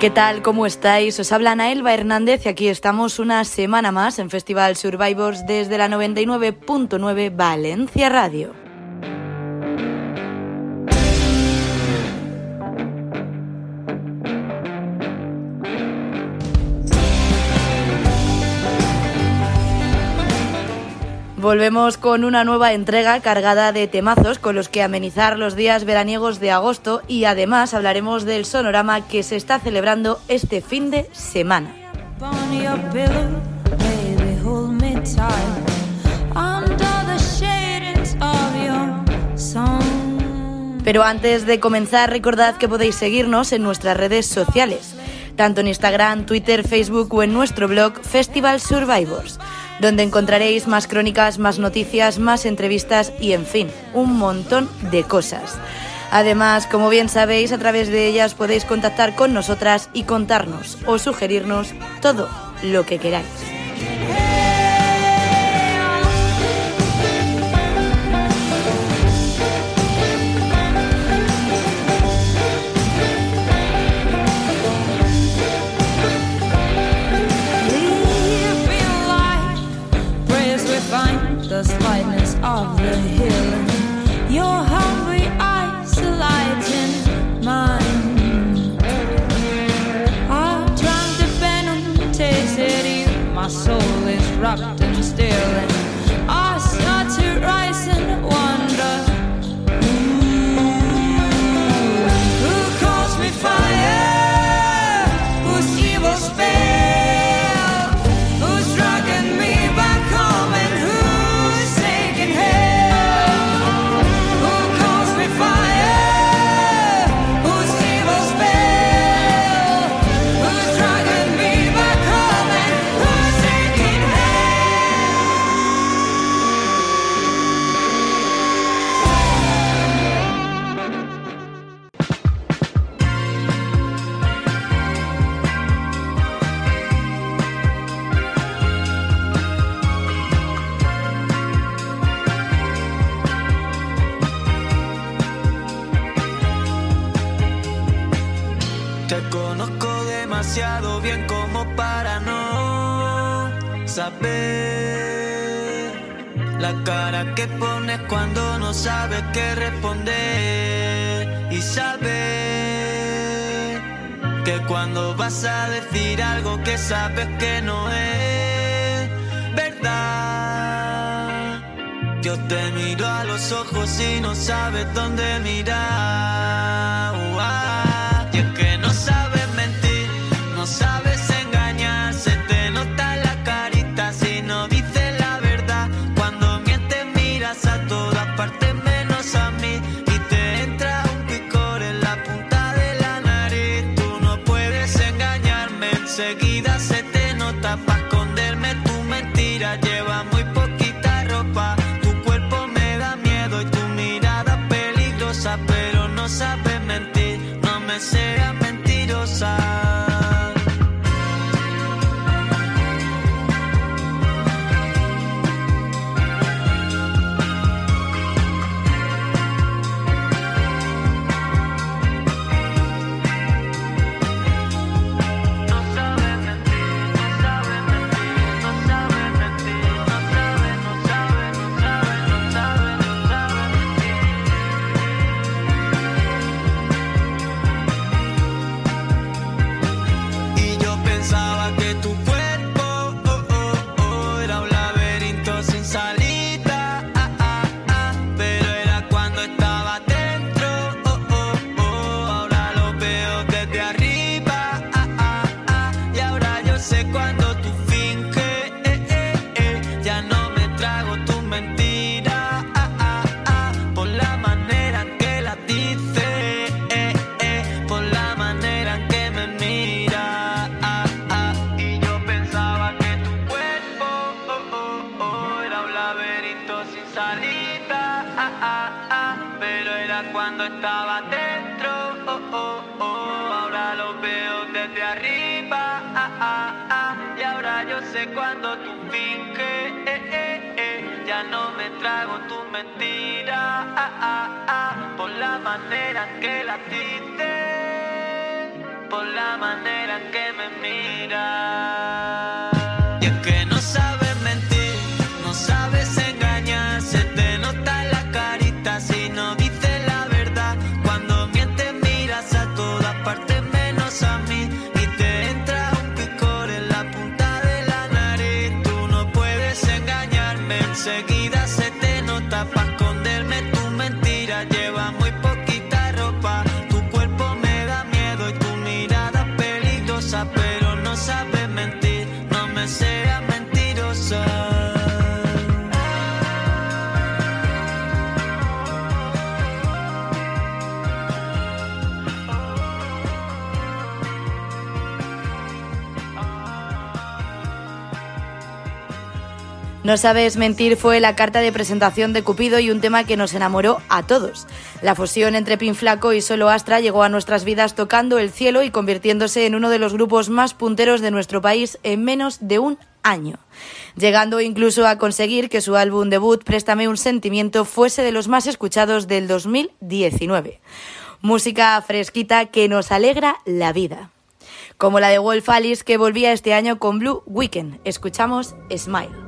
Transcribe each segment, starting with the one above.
¿Qué tal? ¿Cómo estáis? Os habla Elba Hernández y aquí estamos una semana más en Festival Survivors desde la 99.9 Valencia Radio. Volvemos con una nueva entrega cargada de temazos con los que amenizar los días veraniegos de agosto y además hablaremos del sonorama que se está celebrando este fin de semana. Pero antes de comenzar, recordad que podéis seguirnos en nuestras redes sociales, tanto en Instagram, Twitter, Facebook o en nuestro blog Festival Survivors donde encontraréis más crónicas, más noticias, más entrevistas y, en fin, un montón de cosas. Además, como bien sabéis, a través de ellas podéis contactar con nosotras y contarnos o sugerirnos todo lo que queráis. Sabes que no es verdad. Yo te miro a los ojos y no sabes dónde mirar. cuando tú finques, eh, eh, eh, ya no me trago tu mentira, ah, ah, ah, por la manera que la diste, por la manera que me miras. No sabes mentir fue la carta de presentación de Cupido y un tema que nos enamoró a todos. La fusión entre Pin Flaco y Solo Astra llegó a nuestras vidas tocando el cielo y convirtiéndose en uno de los grupos más punteros de nuestro país en menos de un año, llegando incluso a conseguir que su álbum debut Préstame un sentimiento fuese de los más escuchados del 2019. Música fresquita que nos alegra la vida. Como la de Wolf Alice que volvía este año con Blue Weekend. Escuchamos Smile.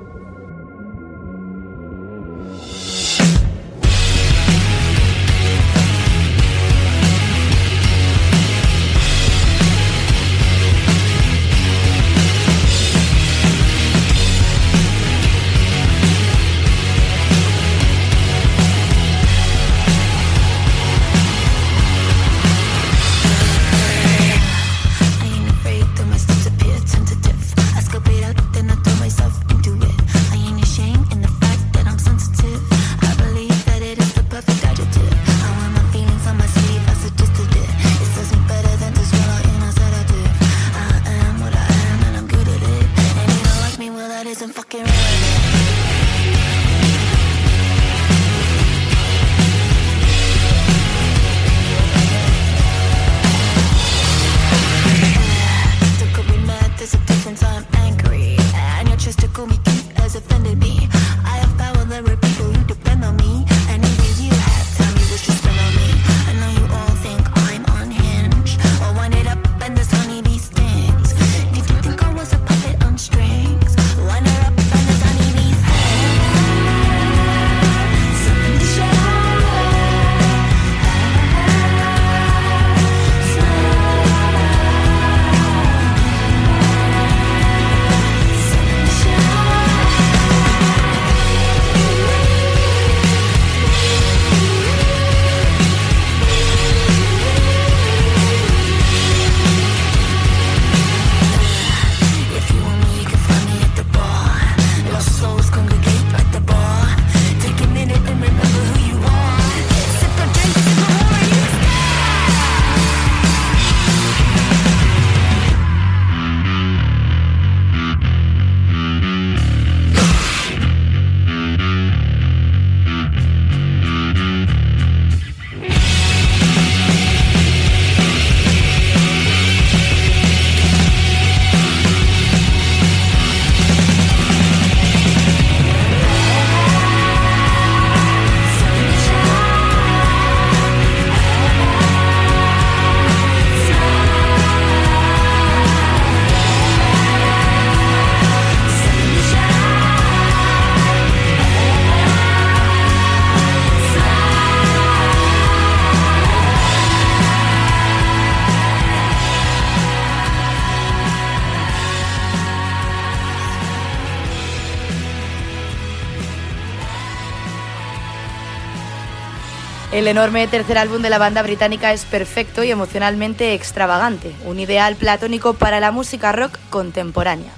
El enorme tercer álbum de la banda británica es perfecto y emocionalmente extravagante, un ideal platónico para la música rock contemporánea.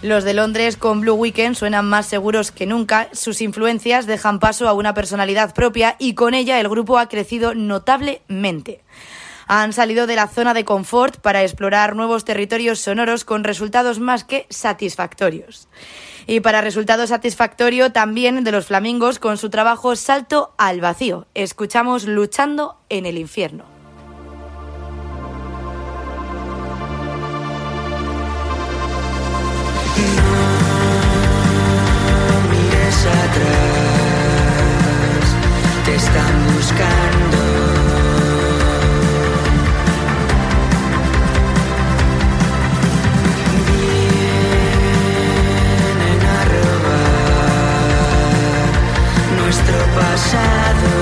Los de Londres con Blue Weekend suenan más seguros que nunca, sus influencias dejan paso a una personalidad propia y con ella el grupo ha crecido notablemente. Han salido de la zona de confort para explorar nuevos territorios sonoros con resultados más que satisfactorios. Y para resultado satisfactorio también de los flamingos con su trabajo Salto al Vacío. Escuchamos Luchando en el Infierno. mires atrás, te están buscando. shadow.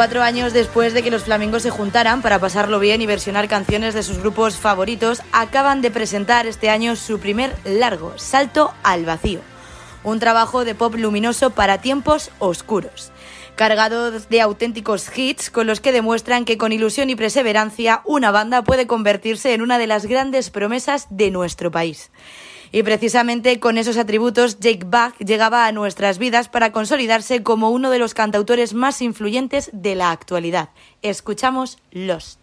Cuatro años después de que los flamingos se juntaran para pasarlo bien y versionar canciones de sus grupos favoritos, acaban de presentar este año su primer largo, Salto al Vacío, un trabajo de pop luminoso para tiempos oscuros, cargado de auténticos hits con los que demuestran que con ilusión y perseverancia una banda puede convertirse en una de las grandes promesas de nuestro país. Y precisamente con esos atributos, Jake Bach llegaba a nuestras vidas para consolidarse como uno de los cantautores más influyentes de la actualidad. Escuchamos Lost.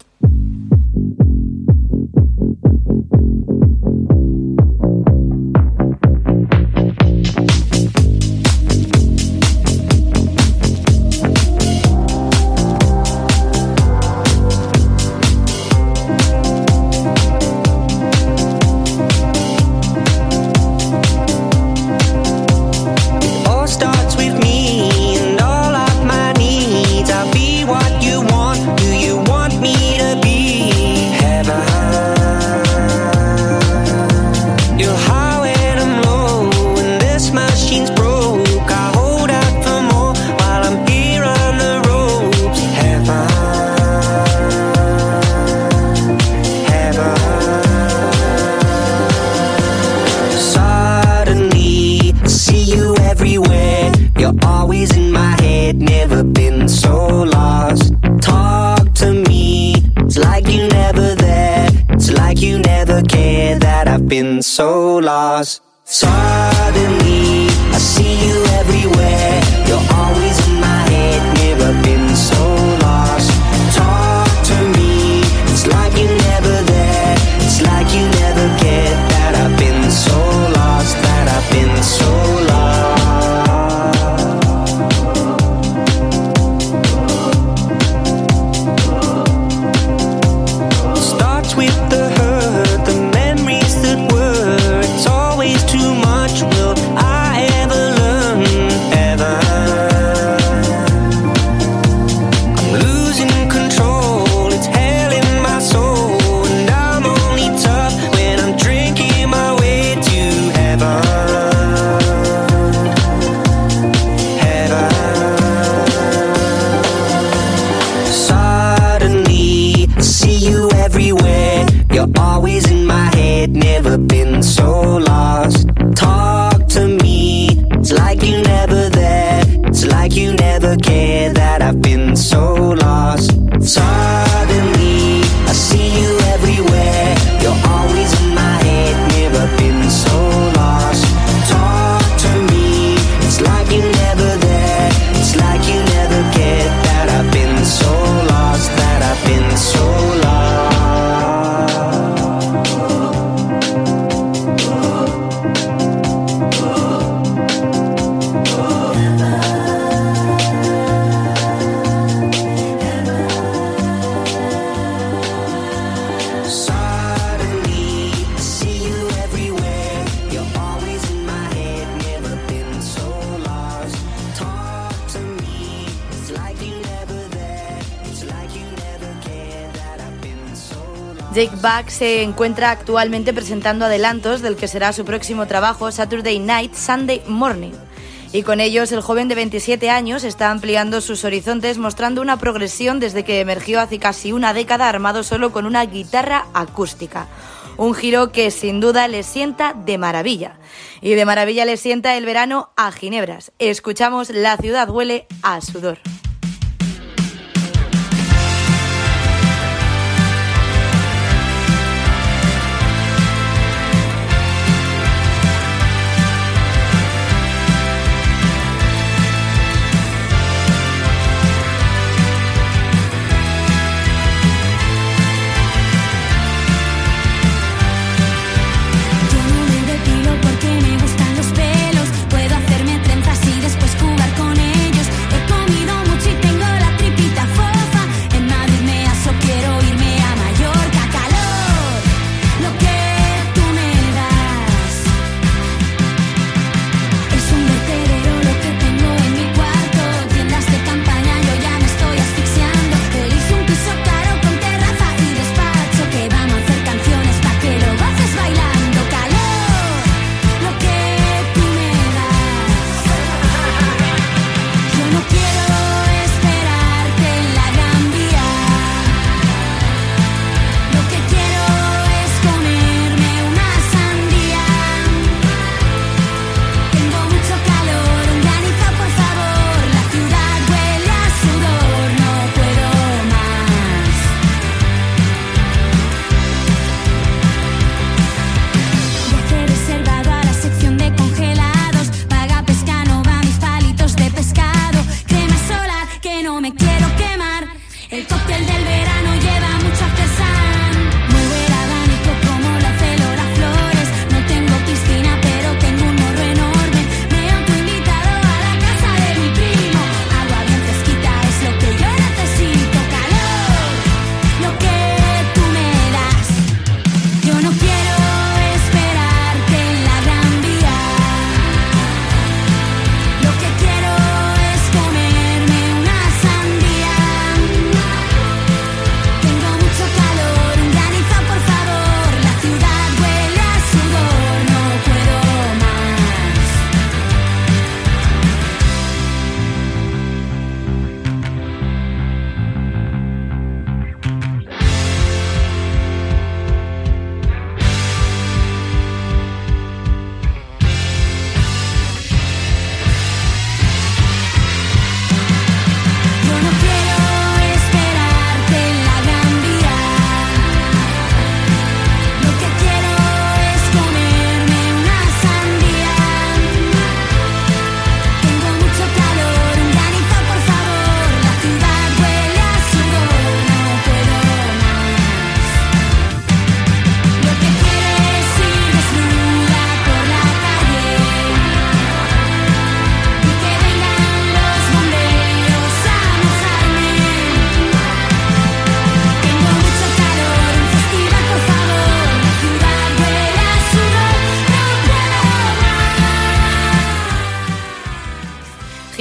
Everywhere. You're always in my head, never been so lost. Talk to me, it's like you never there. It's like you never care that I've been so lost. Suddenly, Bach se encuentra actualmente presentando adelantos del que será su próximo trabajo Saturday Night, Sunday Morning. Y con ellos el joven de 27 años está ampliando sus horizontes mostrando una progresión desde que emergió hace casi una década armado solo con una guitarra acústica. Un giro que sin duda le sienta de maravilla. Y de maravilla le sienta el verano a Ginebras. Escuchamos La ciudad huele a sudor.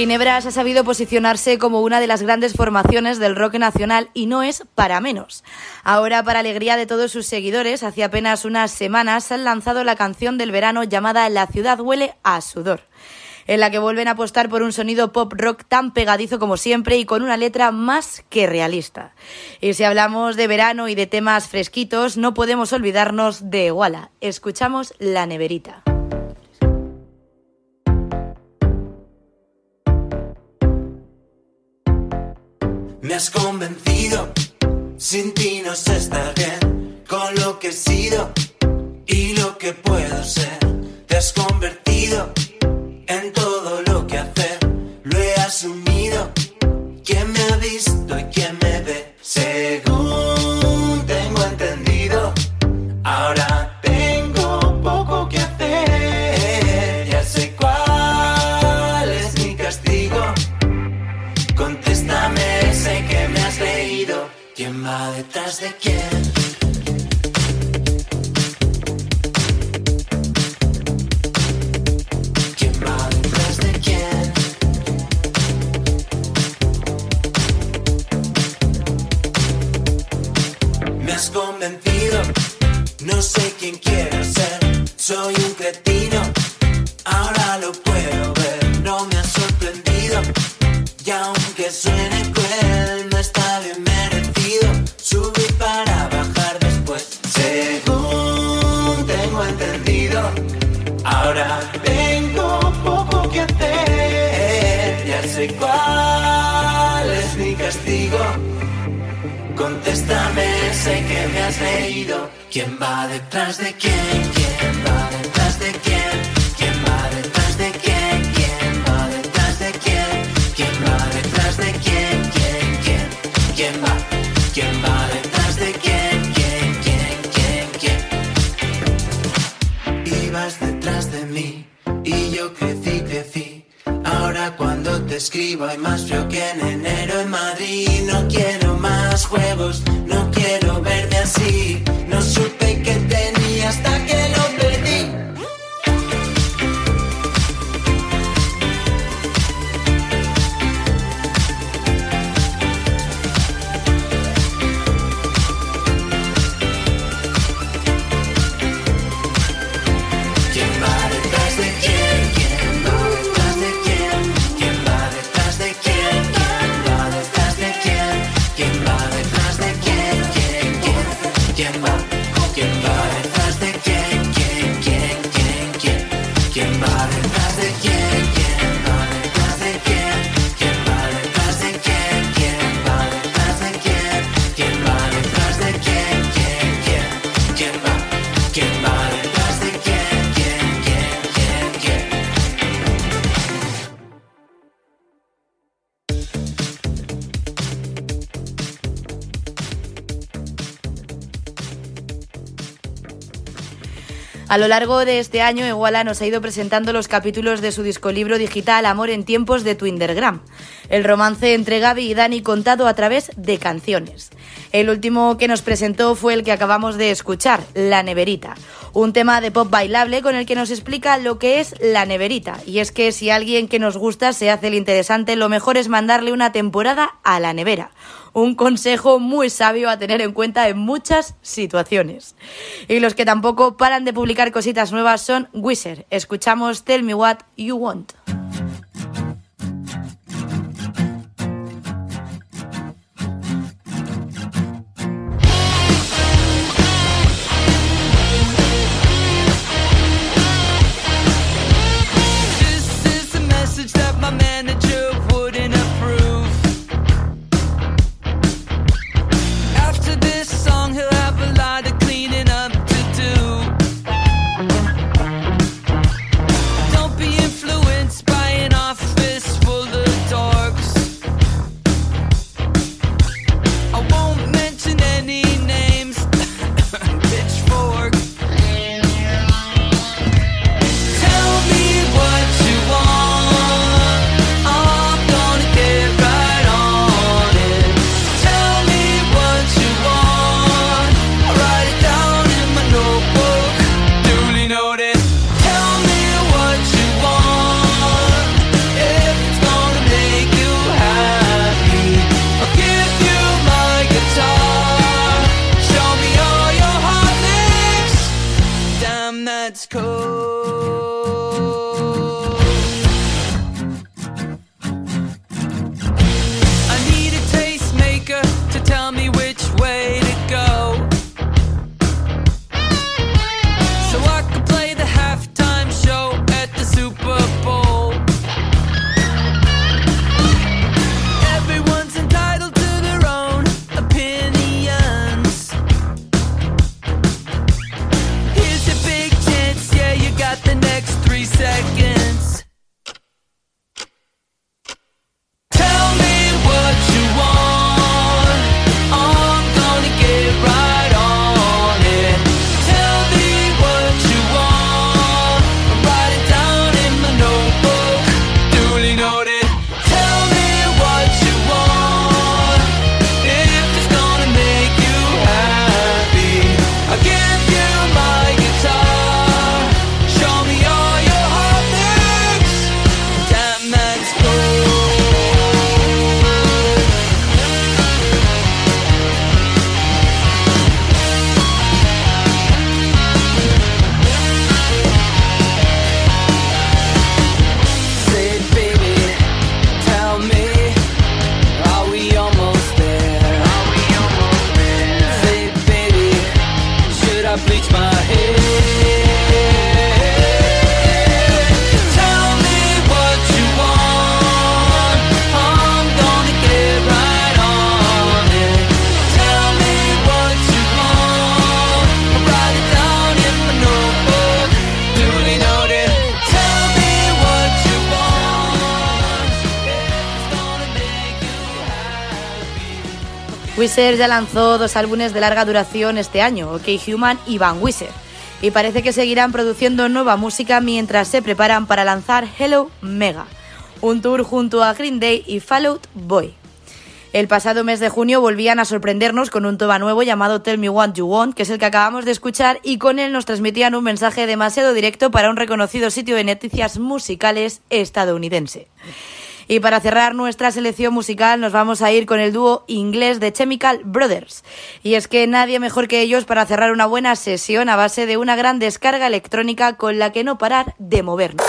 Ginebras ha sabido posicionarse como una de las grandes formaciones del rock nacional y no es para menos. Ahora, para alegría de todos sus seguidores, hace apenas unas semanas han lanzado la canción del verano llamada La ciudad huele a sudor en la que vuelven a apostar por un sonido pop rock tan pegadizo como siempre y con una letra más que realista. Y si hablamos de verano y de temas fresquitos, no podemos olvidarnos de Walla. Escuchamos La Neverita. Me has convencido, sin ti no sé estar bien, con lo que he sido y lo que puedo ser. Te has convertido en todo lo que hacer, lo he asumido. ¿Quién me ha visto y quién me ve? Según sé que me has leído. ¿Quién va detrás de quién? ¿Quién va detrás escribo hay más frío que en enero en Madrid. No quiero más juegos, no quiero verme así. No supe A lo largo de este año, Iguala nos ha ido presentando los capítulos de su discolibro digital Amor en tiempos de Twindergram, el romance entre Gaby y Dani contado a través de canciones. El último que nos presentó fue el que acabamos de escuchar, La Neverita, un tema de pop bailable con el que nos explica lo que es la neverita. Y es que si alguien que nos gusta se hace el interesante, lo mejor es mandarle una temporada a la nevera un consejo muy sabio a tener en cuenta en muchas situaciones. Y los que tampoco paran de publicar cositas nuevas son Wizard. Escuchamos Tell Me What You Want. Wizard ya lanzó dos álbumes de larga duración este año, OK Human y Van Wizard, y parece que seguirán produciendo nueva música mientras se preparan para lanzar Hello Mega, un tour junto a Green Day y Fallout Boy. El pasado mes de junio volvían a sorprendernos con un toma nuevo llamado Tell Me What You Want, que es el que acabamos de escuchar, y con él nos transmitían un mensaje demasiado directo para un reconocido sitio de noticias musicales estadounidense. Y para cerrar nuestra selección musical nos vamos a ir con el dúo inglés de Chemical Brothers. Y es que nadie mejor que ellos para cerrar una buena sesión a base de una gran descarga electrónica con la que no parar de movernos.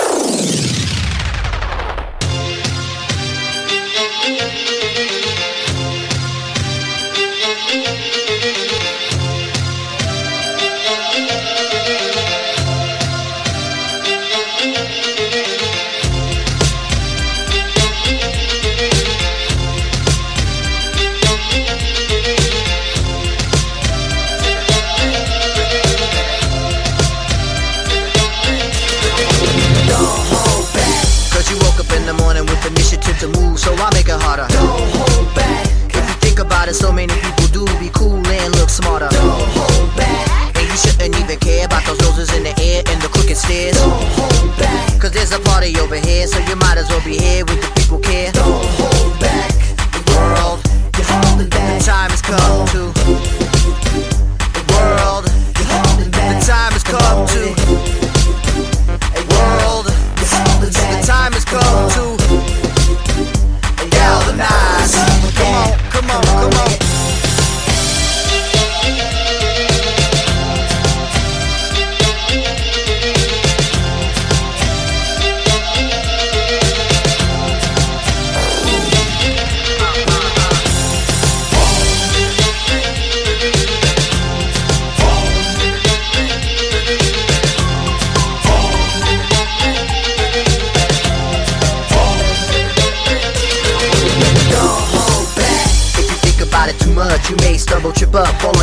And the crooked stairs. Don't hold back. Cause there's a party over here, so you might as well be here with the people care. Don't hold back. The world, you're holding back. The time has come to.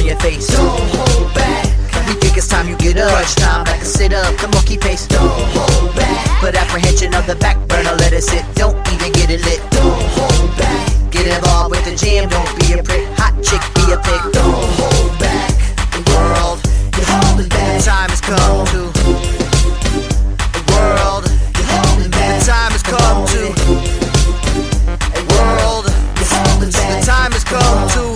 Your face. Don't hold back. We think it's time you get up. Crunch time, back and sit up. Come on, keep pace. Don't hold back. Put apprehension of the back burner, let it sit. Don't even get it lit. Don't hold back. Get involved with the jam, don't be a prick. Hot chick, be a pig. Don't hold back. The world, you're holding back. The Time has come to. The world, you're holding back. The time has come to. World, the time has come to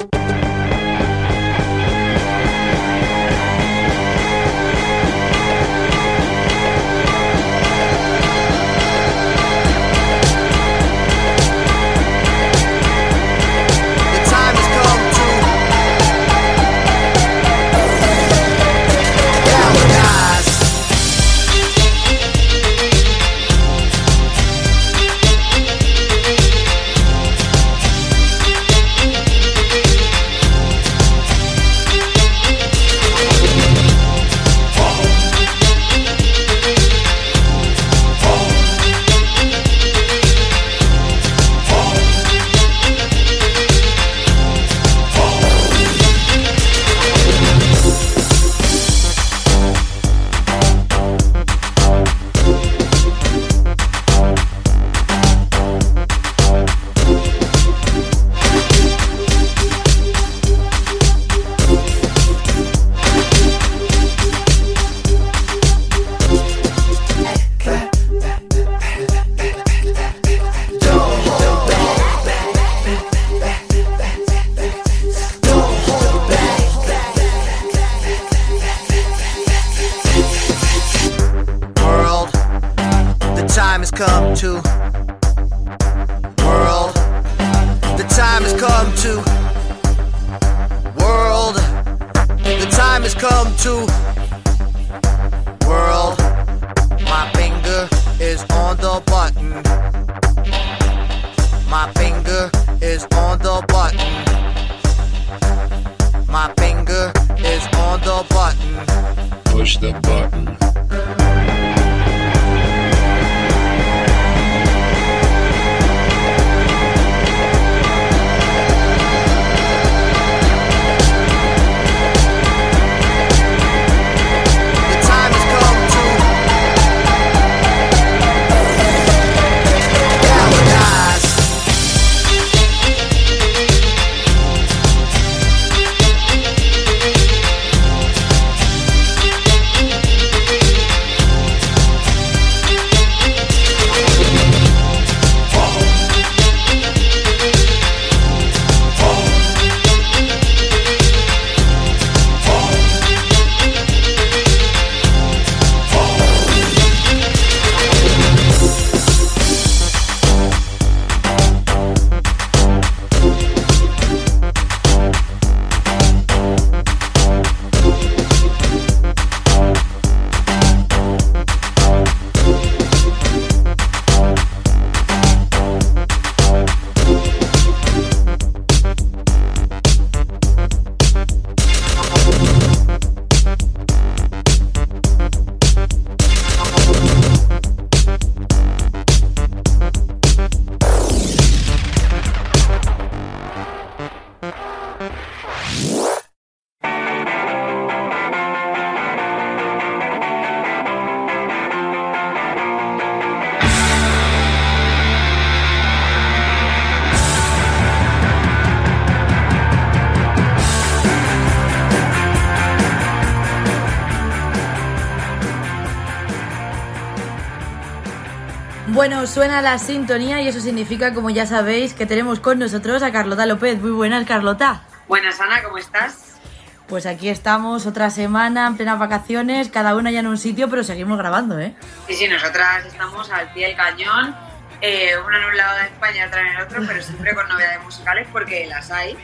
Bueno, suena la sintonía y eso significa, como ya sabéis, que tenemos con nosotros a Carlota López. Muy buenas, Carlota. Buenas, Ana, ¿cómo estás? Pues aquí estamos otra semana en plenas vacaciones, cada una ya en un sitio, pero seguimos grabando, ¿eh? Sí, sí, nosotras estamos al pie del cañón, eh, una en un lado de España, otra en el otro, pero siempre con novedades musicales porque las hay.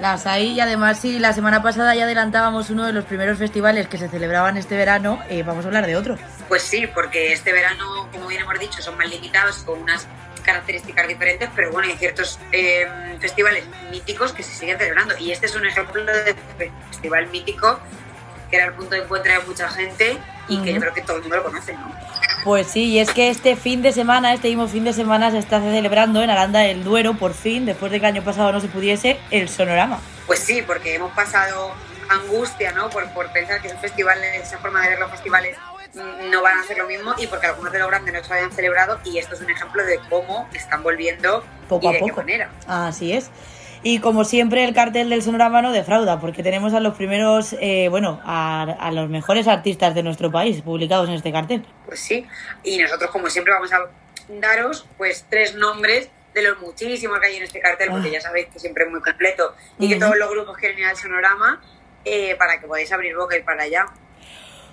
Las hay y además si la semana pasada ya adelantábamos uno de los primeros festivales que se celebraban este verano, eh, vamos a hablar de otro. Pues sí, porque este verano, como bien hemos dicho, son más limitados, con unas características diferentes, pero bueno, hay ciertos eh, festivales míticos que se siguen celebrando. Y este es un ejemplo de festival mítico que era el punto de encuentro de mucha gente y que yo creo que todo el mundo lo conoce, ¿no? Pues sí, y es que este fin de semana, este mismo fin de semana, se está celebrando en Aranda del Duero, por fin, después de que el año pasado no se pudiese, el Sonorama. Pues sí, porque hemos pasado angustia, ¿no? Por, por pensar que esos festivales, esa forma de ver los festivales mm, no van a ser lo mismo y porque algunos de los grandes no se habían celebrado y esto es un ejemplo de cómo están volviendo Poco y a de poco. qué manera. Así es. Y como siempre, el cartel del Sonorama no defrauda, porque tenemos a los primeros, eh, bueno, a, a los mejores artistas de nuestro país publicados en este cartel. Pues sí, y nosotros como siempre vamos a daros pues tres nombres de los muchísimos que hay en este cartel, porque Ah. ya sabéis que siempre es muy completo y que todos los grupos quieren ir al sonorama eh, para que podáis abrir boca y para allá.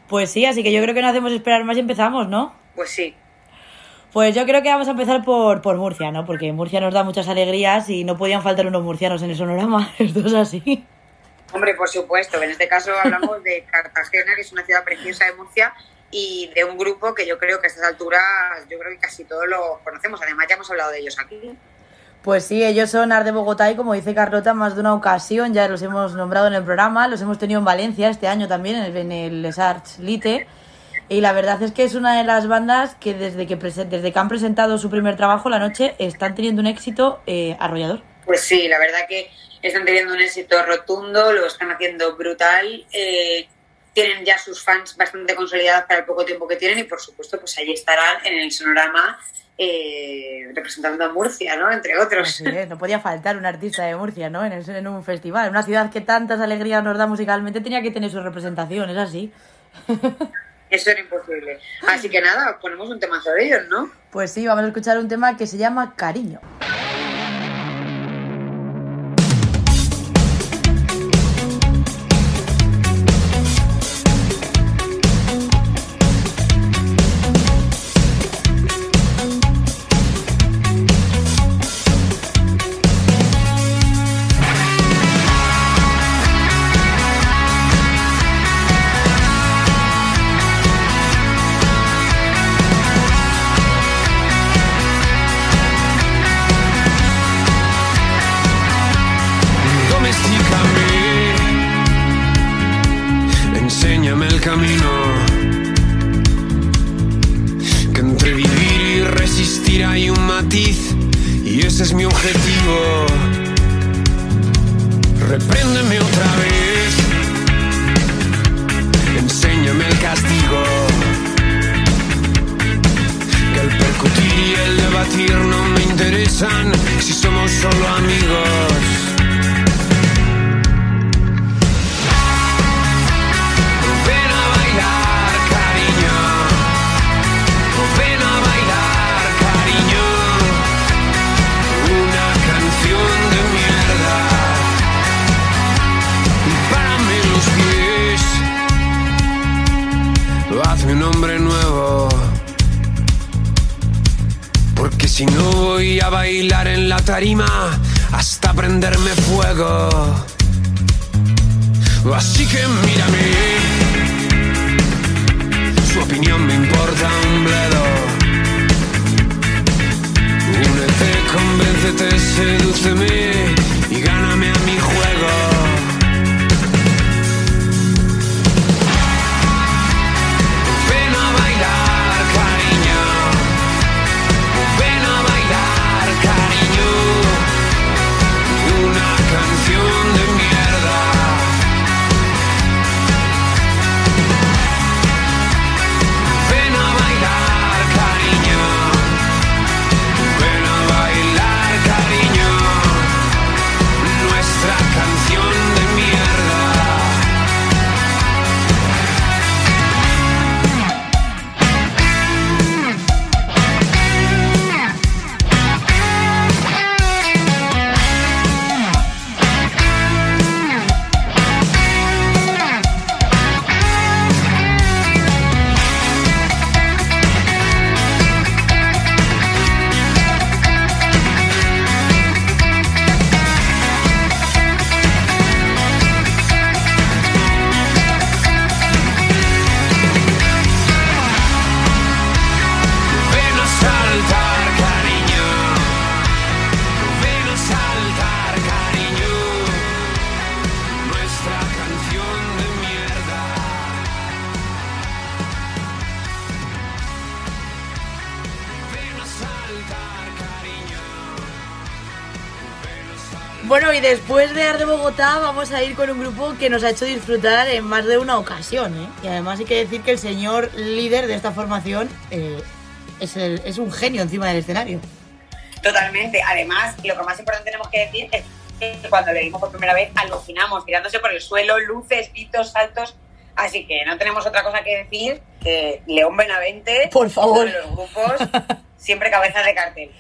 Pues sí, así que yo creo que no hacemos esperar más y empezamos, ¿no? Pues sí, Pues yo creo que vamos a empezar por, por Murcia, ¿no? Porque Murcia nos da muchas alegrías y no podían faltar unos murcianos en el Sonorama. Esto es así. Hombre, por supuesto. En este caso hablamos de Cartagena, que es una ciudad preciosa de Murcia, y de un grupo que yo creo que a estas alturas, yo creo que casi todos lo conocemos. Además, ya hemos hablado de ellos aquí. Pues sí, ellos son Art de Bogotá y como dice Carlota, más de una ocasión ya los hemos nombrado en el programa, los hemos tenido en Valencia este año también, en el, en el Les Arts Lite. Y la verdad es que es una de las bandas que desde que, desde que han presentado su primer trabajo, La Noche, están teniendo un éxito eh, arrollador. Pues sí, la verdad que están teniendo un éxito rotundo, lo están haciendo brutal. eh, tienen ya sus fans bastante consolidados para el poco tiempo que tienen y, por supuesto, pues ahí estarán en el sonorama eh, representando a Murcia, ¿no? Entre otros. Así es, no podía faltar un artista de Murcia, ¿no? En, el- en un festival. Una ciudad que tantas alegrías nos da musicalmente tenía que tener su representación, es así. Eso era imposible. Así que nada, ponemos un temazo de ellos, ¿no? Pues sí, vamos a escuchar un tema que se llama Cariño. Debatir no me interesan si somos solo amigos. Si no voy a bailar en la tarima hasta prenderme fuego. Así que mírame. Su opinión me importa un bledo. Únete, convéncete, sedúceme después de Arde Bogotá vamos a ir con un grupo que nos ha hecho disfrutar en más de una ocasión. ¿eh? Y además hay que decir que el señor líder de esta formación eh, es, el- es un genio encima del escenario. Totalmente. Además, lo que más importante tenemos que decir es que cuando le vimos por primera vez alucinamos, tirándose por el suelo, luces, gritos, saltos. Así que no tenemos otra cosa que decir que León Benavente, Por favor. uno de los grupos, siempre cabeza de cartel.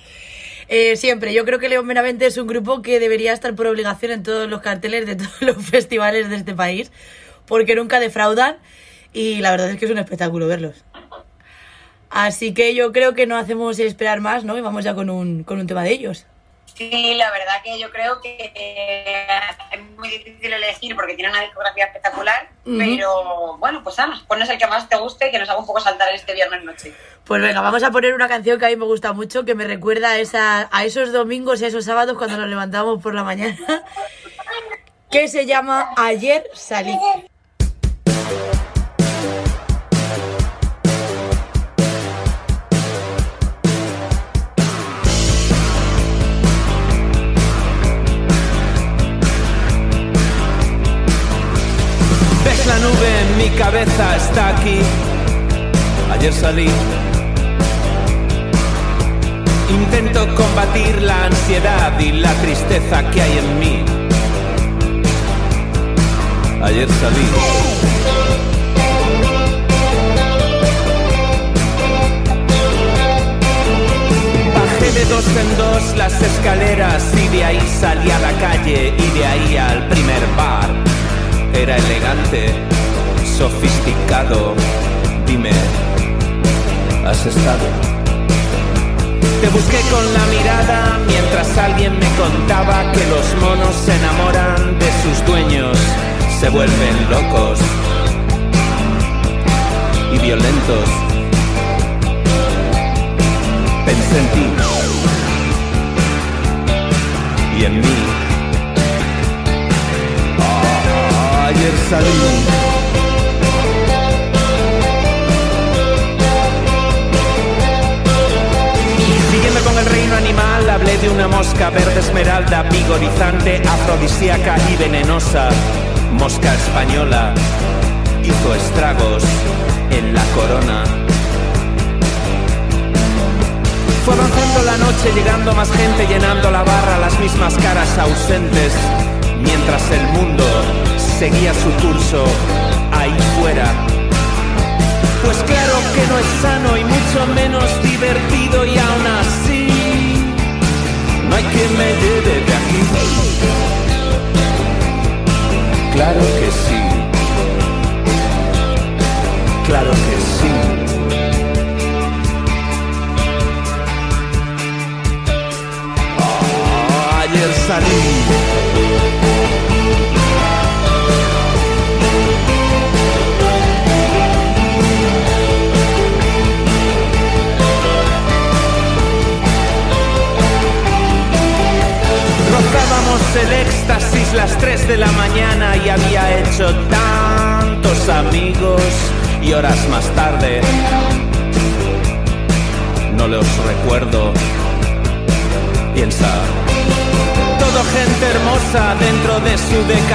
Eh, siempre, yo creo que León Benavente es un grupo que debería estar por obligación en todos los carteles de todos los festivales de este país, porque nunca defraudan y la verdad es que es un espectáculo verlos. Así que yo creo que no hacemos esperar más, ¿no? Y vamos ya con un, con un tema de ellos. Sí, la verdad que yo creo que eh, es muy difícil elegir porque tiene una discografía espectacular, pero bueno, pues Ana, pones el que más te guste y que nos haga un poco saltar este viernes noche. Pues venga, vamos a poner una canción que a mí me gusta mucho, que me recuerda a, esa, a esos domingos y a esos sábados cuando nos levantamos por la mañana, que se llama Ayer salí. Mi cabeza, está aquí. Ayer salí. Intento combatir la ansiedad y la tristeza que hay en mí. Ayer salí. Bajé de dos en dos las escaleras y de ahí salí a la calle y de ahí al primer bar. Era elegante, sofisticado. Dime, ¿has estado? Te busqué con la mirada mientras alguien me contaba que los monos se enamoran de sus dueños, se vuelven locos y violentos. Pensé en ti y en mí. Ayer salí. Animal, hablé de una mosca verde esmeralda, vigorizante, afrodisíaca y venenosa. Mosca española hizo estragos en la corona. Fue avanzando la noche, llegando más gente, llenando la barra, las mismas caras ausentes, mientras el mundo seguía su curso ahí fuera. Pues claro que no es sano y mucho menos divertido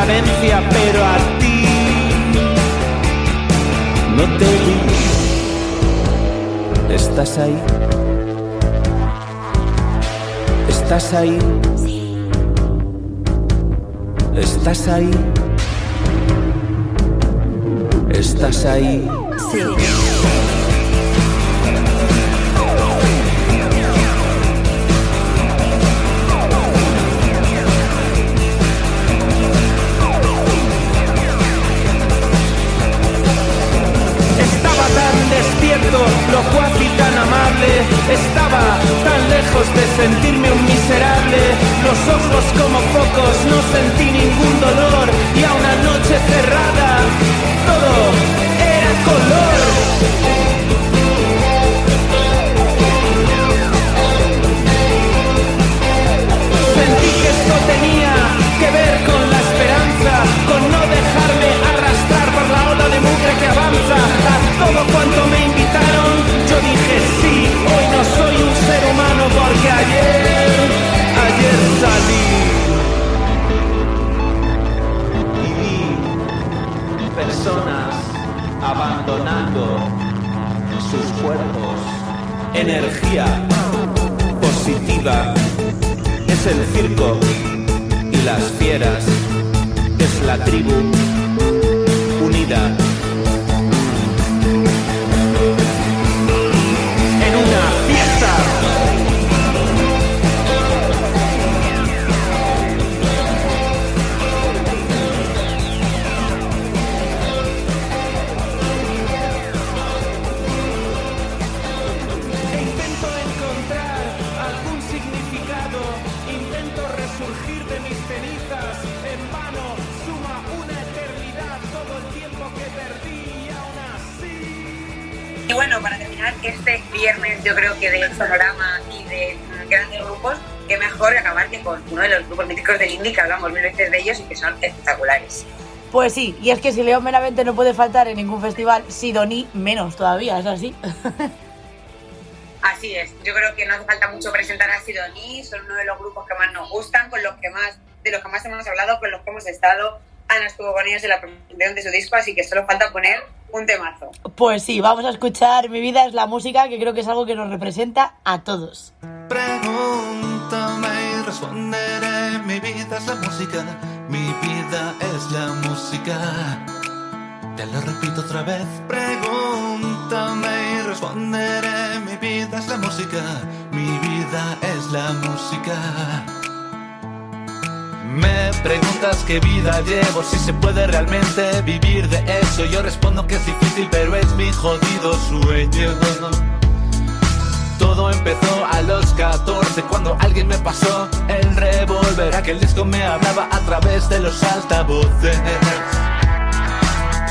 su decadencia, pero a ti no te vi. ¿Estás ahí? ¿Estás ahí? ¿Estás ahí? ¿Estás ahí? Estaba Pues sí, y es que si León Benavente no puede faltar en ningún festival, Sidoní menos todavía, es así. Así es, yo creo que no hace falta mucho presentar a Sidoní, son uno de los grupos que más nos gustan, con los que más, de los que más hemos hablado, con los que hemos estado. Ana estuvo con ellos en la presentación de su disco, así que solo falta poner un temazo. Pues sí, vamos a escuchar Mi vida es la música, que creo que es algo que nos representa a todos. Pregúntame y responderé. Mi vida es la música, mi vida es la música. Te lo repito otra vez. Pregúntame y responderé. Mi vida es la música, mi vida es la música. Me preguntas qué vida llevo, si se puede realmente vivir de eso. Yo respondo que es difícil, pero es mi jodido sueño. Todo empezó a los 14 cuando alguien me pasó el revólver. Aquel disco me hablaba a través de los altavoces.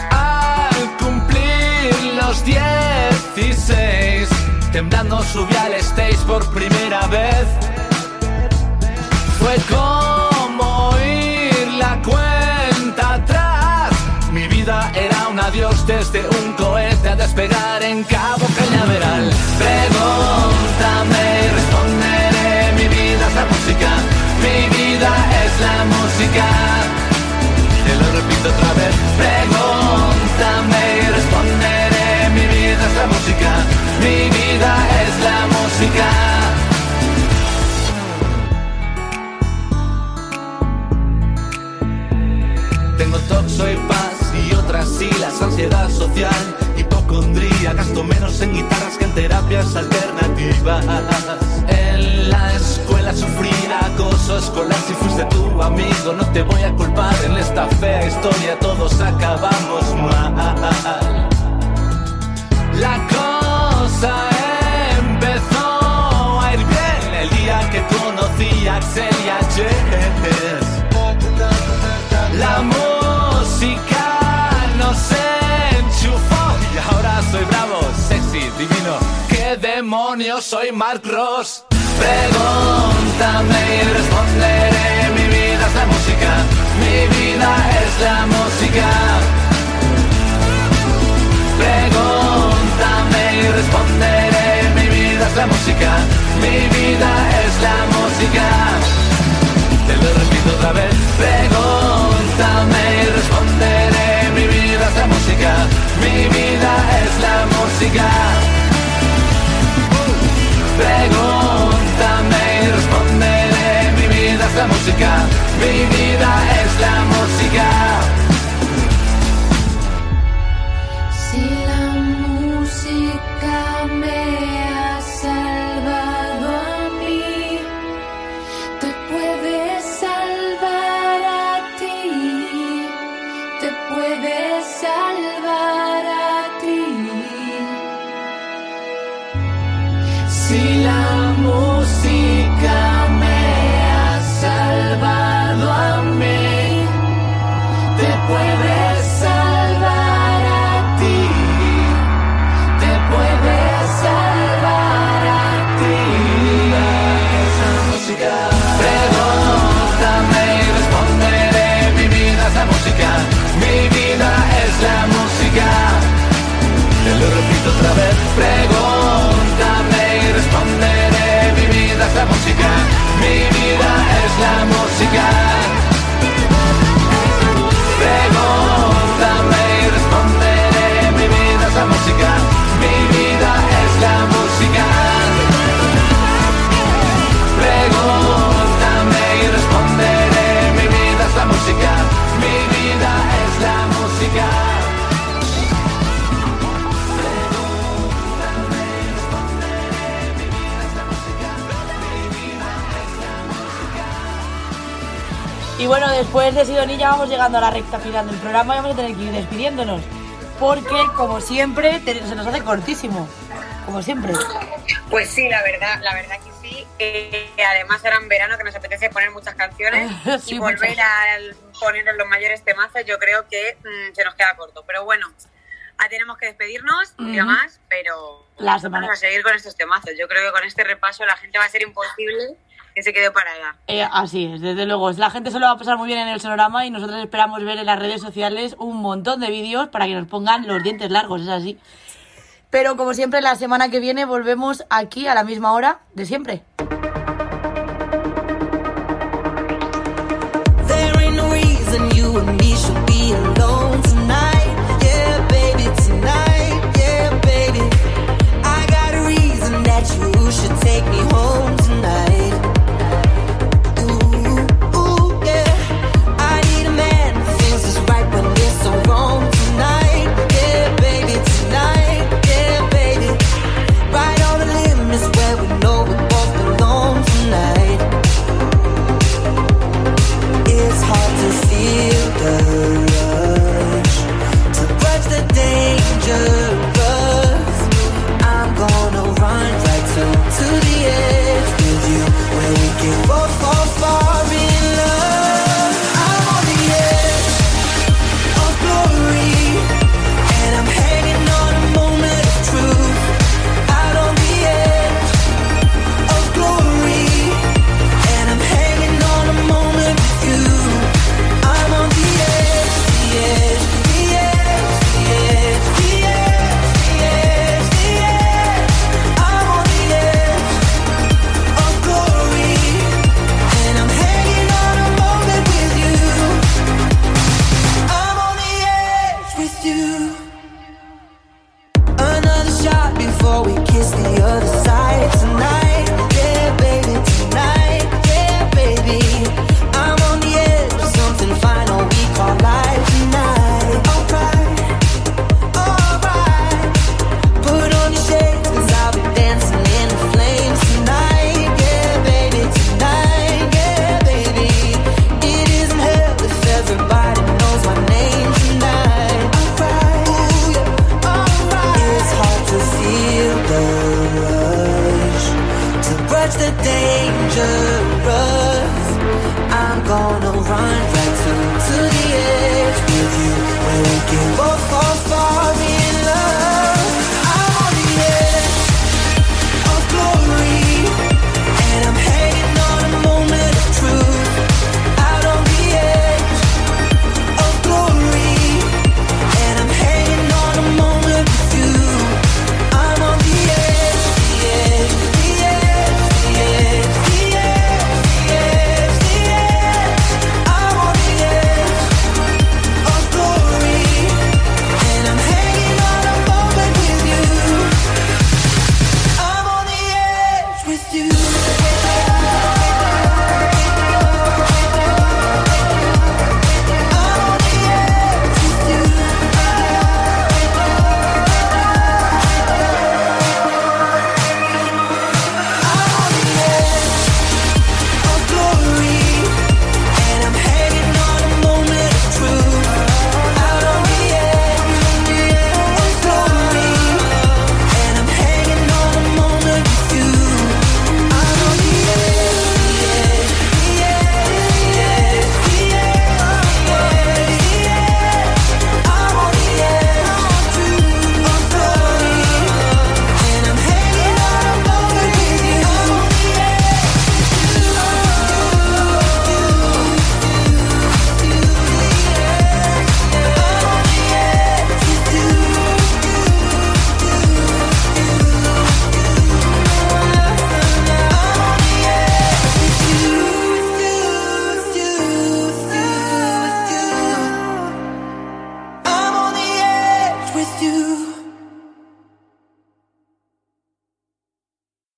Al cumplir los 16, temblando subí al stage por primera vez. Fue como labios desde un cohete a despegar en Cabo Cañaveral. Pregúntame y responderé, mi vida es la música, mi vida es la música. Te lo repito otra vez, pregúntame y responderé, mi vida es la música, mi vida es la música. Tengo tox, soy pan vacilas, ansiedad social, hipocondría, gasto menos en guitarras que en terapias alternativas. En la escuela sufría acoso escolar, si fuiste tu amigo no te voy a culpar, en esta fea historia todos acabamos mal. Demonios soy Mark Ross? Pregúntame y responderé. Mi vida es la música, mi vida es la música. Pregúntame y responderé. Mi vida es la música, mi vida es la música. Te lo repito otra vez. Pregúntame y responderé. Mi vida es la música, mi vida es la música. Pregúntame y responderé. Mi vida es la música, mi vida es la música. Después de Sidonilla vamos llegando a la recta final del programa y vamos a tener que ir despidiéndonos. Porque, como siempre, se nos hace cortísimo. Como siempre. Pues sí, la verdad, la verdad que sí. Eh, además era en verano que nos apetece poner muchas canciones Sí, y volver muchas. a poner los mayores temazos, yo creo que mm, se nos queda corto. Pero bueno, ah, tenemos que despedirnos y demás, pero La semana- vamos a seguir con estos temazos. Yo creo que con este repaso la gente va a ser imposible que se quede parada. Eh, así es, desde luego. La gente se lo va a pasar muy bien en el sonorama y nosotros esperamos ver en las redes sociales un montón de vídeos para que nos pongan los dientes largos, es así. Pero como siempre, la semana que viene volvemos aquí a la misma hora de siempre. There ain't no